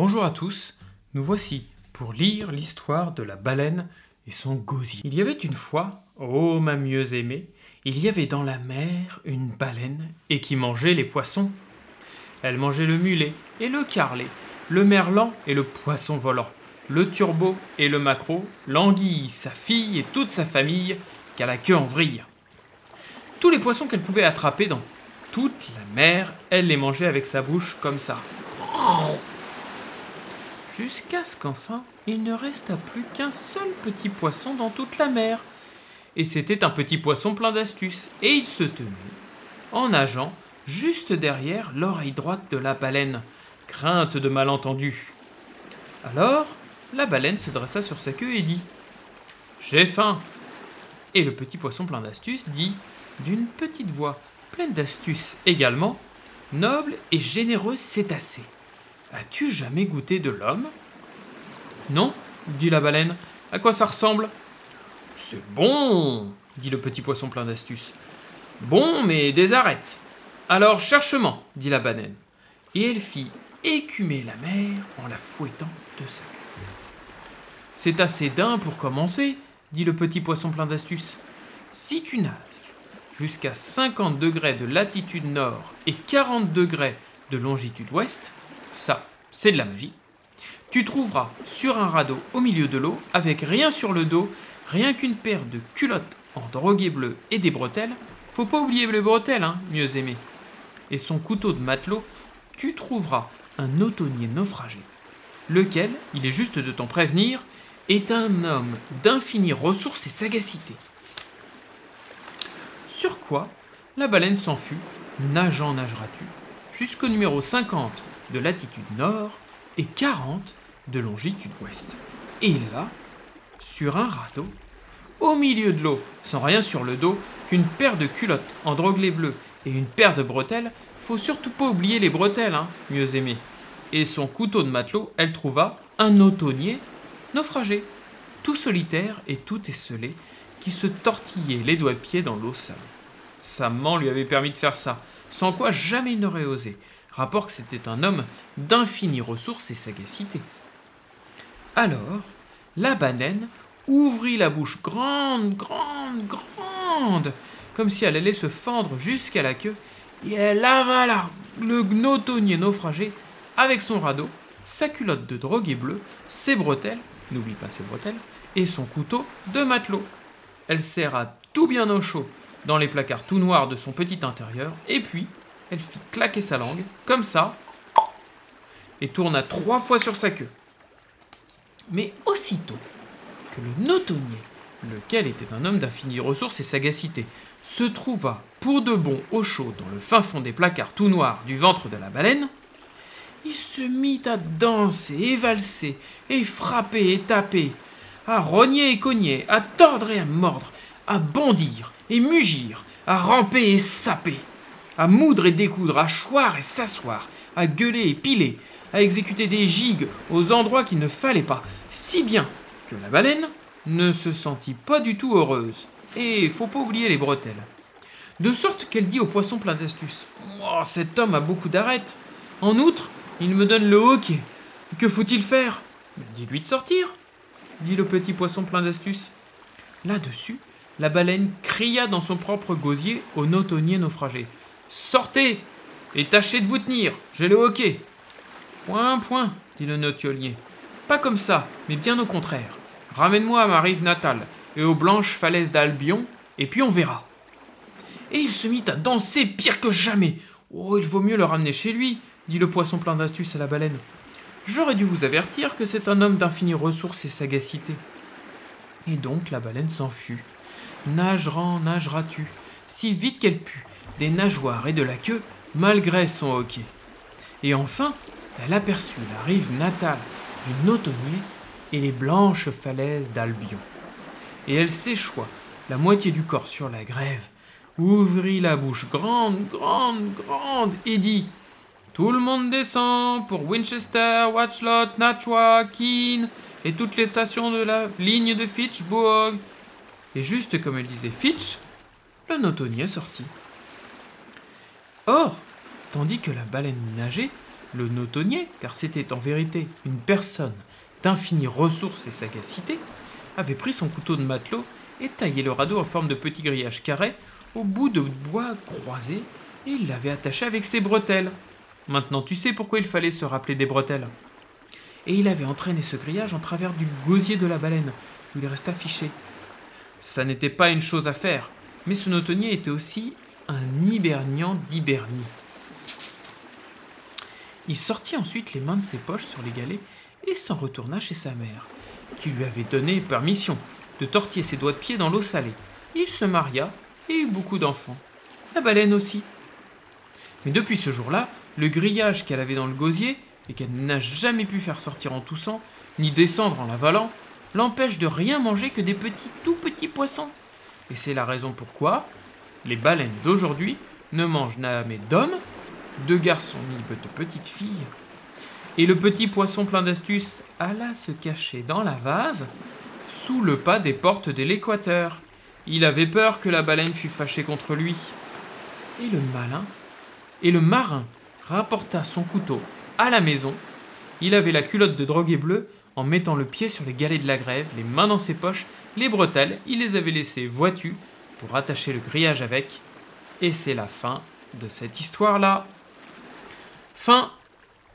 Bonjour à tous, nous voici pour lire l'histoire de la baleine et son gosier. Il y avait une fois, ô ma mieux aimée, il y avait dans la mer une baleine et qui mangeait les poissons. Elle mangeait le mulet et le carlet, le merlan et le poisson volant, le turbo et le maquereau, l'anguille, sa fille et toute sa famille, qu'à la queue en vrille. Tous les poissons qu'elle pouvait attraper dans toute la mer, elle les mangeait avec sa bouche comme ça jusqu'à ce qu'enfin il ne resta plus qu'un seul petit poisson dans toute la mer. Et c'était un petit poisson plein d'astuces, et il se tenait, en nageant, juste derrière l'oreille droite de la baleine, crainte de malentendu. Alors, la baleine se dressa sur sa queue et dit J'ai faim Et le petit poisson plein d'astuces dit, d'une petite voix pleine d'astuces également, Noble et généreux cétacé. As-tu jamais goûté de l'homme? Non, dit la baleine. À quoi ça ressemble? C'est bon, dit le petit poisson plein d'astuces. Bon, mais des arêtes. Alors cherchement, dit la baleine. Et elle fit écumer la mer en la fouettant de sa queue. C'est assez d'un pour commencer, dit le petit poisson plein d'astuces. Si tu nages jusqu'à 50 degrés de latitude nord et 40 degrés de longitude ouest, ça, c'est de la magie. Tu trouveras sur un radeau au milieu de l'eau, avec rien sur le dos, rien qu'une paire de culottes en drogué bleu et des bretelles. Faut pas oublier les bretelles, hein, mieux aimé. Et son couteau de matelot, tu trouveras un automnier naufragé, lequel, il est juste de t'en prévenir, est un homme d'infinies ressources et sagacité. Sur quoi la baleine s'en fut, nageant nageras-tu, jusqu'au numéro 50 de latitude nord et 40 de longitude ouest. Et là, sur un radeau, au milieu de l'eau, sans rien sur le dos, qu'une paire de culottes en droguelé bleu et une paire de bretelles, faut surtout pas oublier les bretelles, hein, mieux aimé. Et son couteau de matelot, elle trouva un automnier naufragé, tout solitaire et tout esselé, qui se tortillait les doigts de pied dans l'eau salée. Sa main lui avait permis de faire ça, sans quoi jamais il n'aurait osé rapport que c'était un homme d'infinies ressources et sagacité. Alors, la baleine ouvrit la bouche grande, grande, grande, comme si elle allait se fendre jusqu'à la queue, et elle avala le gnotonnier naufragé avec son radeau, sa culotte de drogué bleu, ses bretelles, n'oublie pas ses bretelles, et son couteau de matelot. Elle serra tout bien au chaud dans les placards tout noirs de son petit intérieur, et puis elle fit claquer sa langue, comme ça, et tourna trois fois sur sa queue. Mais aussitôt que le notonnier, lequel était un homme d'infinies ressources et sagacité, se trouva pour de bon au chaud dans le fin fond des placards tout noirs du ventre de la baleine, il se mit à danser et valser, et frapper et taper, à rogner et cogner, à tordre et à mordre, à bondir et mugir, à ramper et saper à moudre et découdre, à choir et s'asseoir, à gueuler et piler, à exécuter des gigues aux endroits qu'il ne fallait pas, si bien que la baleine ne se sentit pas du tout heureuse. Et faut pas oublier les bretelles. De sorte qu'elle dit au poisson plein d'astuces oh, Cet homme a beaucoup d'arêtes. En outre, il me donne le hoquet. Que faut-il faire? Dis-lui de sortir, dit le petit poisson plein d'astuces. Là-dessus, la baleine cria dans son propre gosier au notonnier naufragé. Sortez et tâchez de vous tenir, j'ai le hoquet. Point, point, dit le notiolier. Pas comme ça, mais bien au contraire. Ramène-moi à ma rive natale et aux blanches falaises d'Albion, et puis on verra. Et il se mit à danser pire que jamais. Oh, il vaut mieux le ramener chez lui, dit le poisson plein d'astuces à la baleine. J'aurais dû vous avertir que c'est un homme d'infinies ressources et sagacité. Et donc la baleine s'en fut. Nagerant, nageras-tu, si vite qu'elle put, des nageoires et de la queue, malgré son hoquet. Et enfin, elle aperçut la rive natale du Notonnier et les blanches falaises d'Albion. Et elle s'échoua la moitié du corps sur la grève, ouvrit la bouche grande, grande, grande, et dit Tout le monde descend pour Winchester, Watchlot, Natchwa, Keene et toutes les stations de la ligne de Fitchburg. Et juste comme elle disait Fitch, le Notonnier sortit. Or, tandis que la baleine nageait, Le notonnier, car c'était en vérité une personne d'infinies ressources et sagacité, avait pris son couteau de matelot et taillé le radeau en forme de petit grillage carré au bout de bois croisé et il l'avait attaché avec ses bretelles. Maintenant tu sais pourquoi il fallait se rappeler des bretelles. Et il avait entraîné ce grillage en travers du gosier de la baleine, où il resta fiché. Ça n'était pas une chose à faire, mais ce notonnier était aussi un hiberniant d'hibernie. Il sortit ensuite les mains de ses poches sur les galets et s'en retourna chez sa mère, qui lui avait donné permission de tortiller ses doigts de pied dans l'eau salée. Il se maria et eut beaucoup d'enfants. La baleine aussi. Mais depuis ce jour-là, le grillage qu'elle avait dans le gosier, et qu'elle n'a jamais pu faire sortir en toussant, ni descendre en l'avalant, l'empêche de rien manger que des petits tout petits poissons. Et c'est la raison pourquoi les baleines d'aujourd'hui ne mangent jamais d'hommes, de garçons ni de petites filles. Et le petit poisson plein d'astuces alla se cacher dans la vase, sous le pas des portes de l'équateur. Il avait peur que la baleine fût fâchée contre lui. Et le malin, et le marin rapporta son couteau à la maison. Il avait la culotte de drogué bleu en mettant le pied sur les galets de la grève, les mains dans ses poches, les bretelles, il les avait laissées voitues pour attacher le grillage avec. Et c'est la fin de cette histoire-là. Fin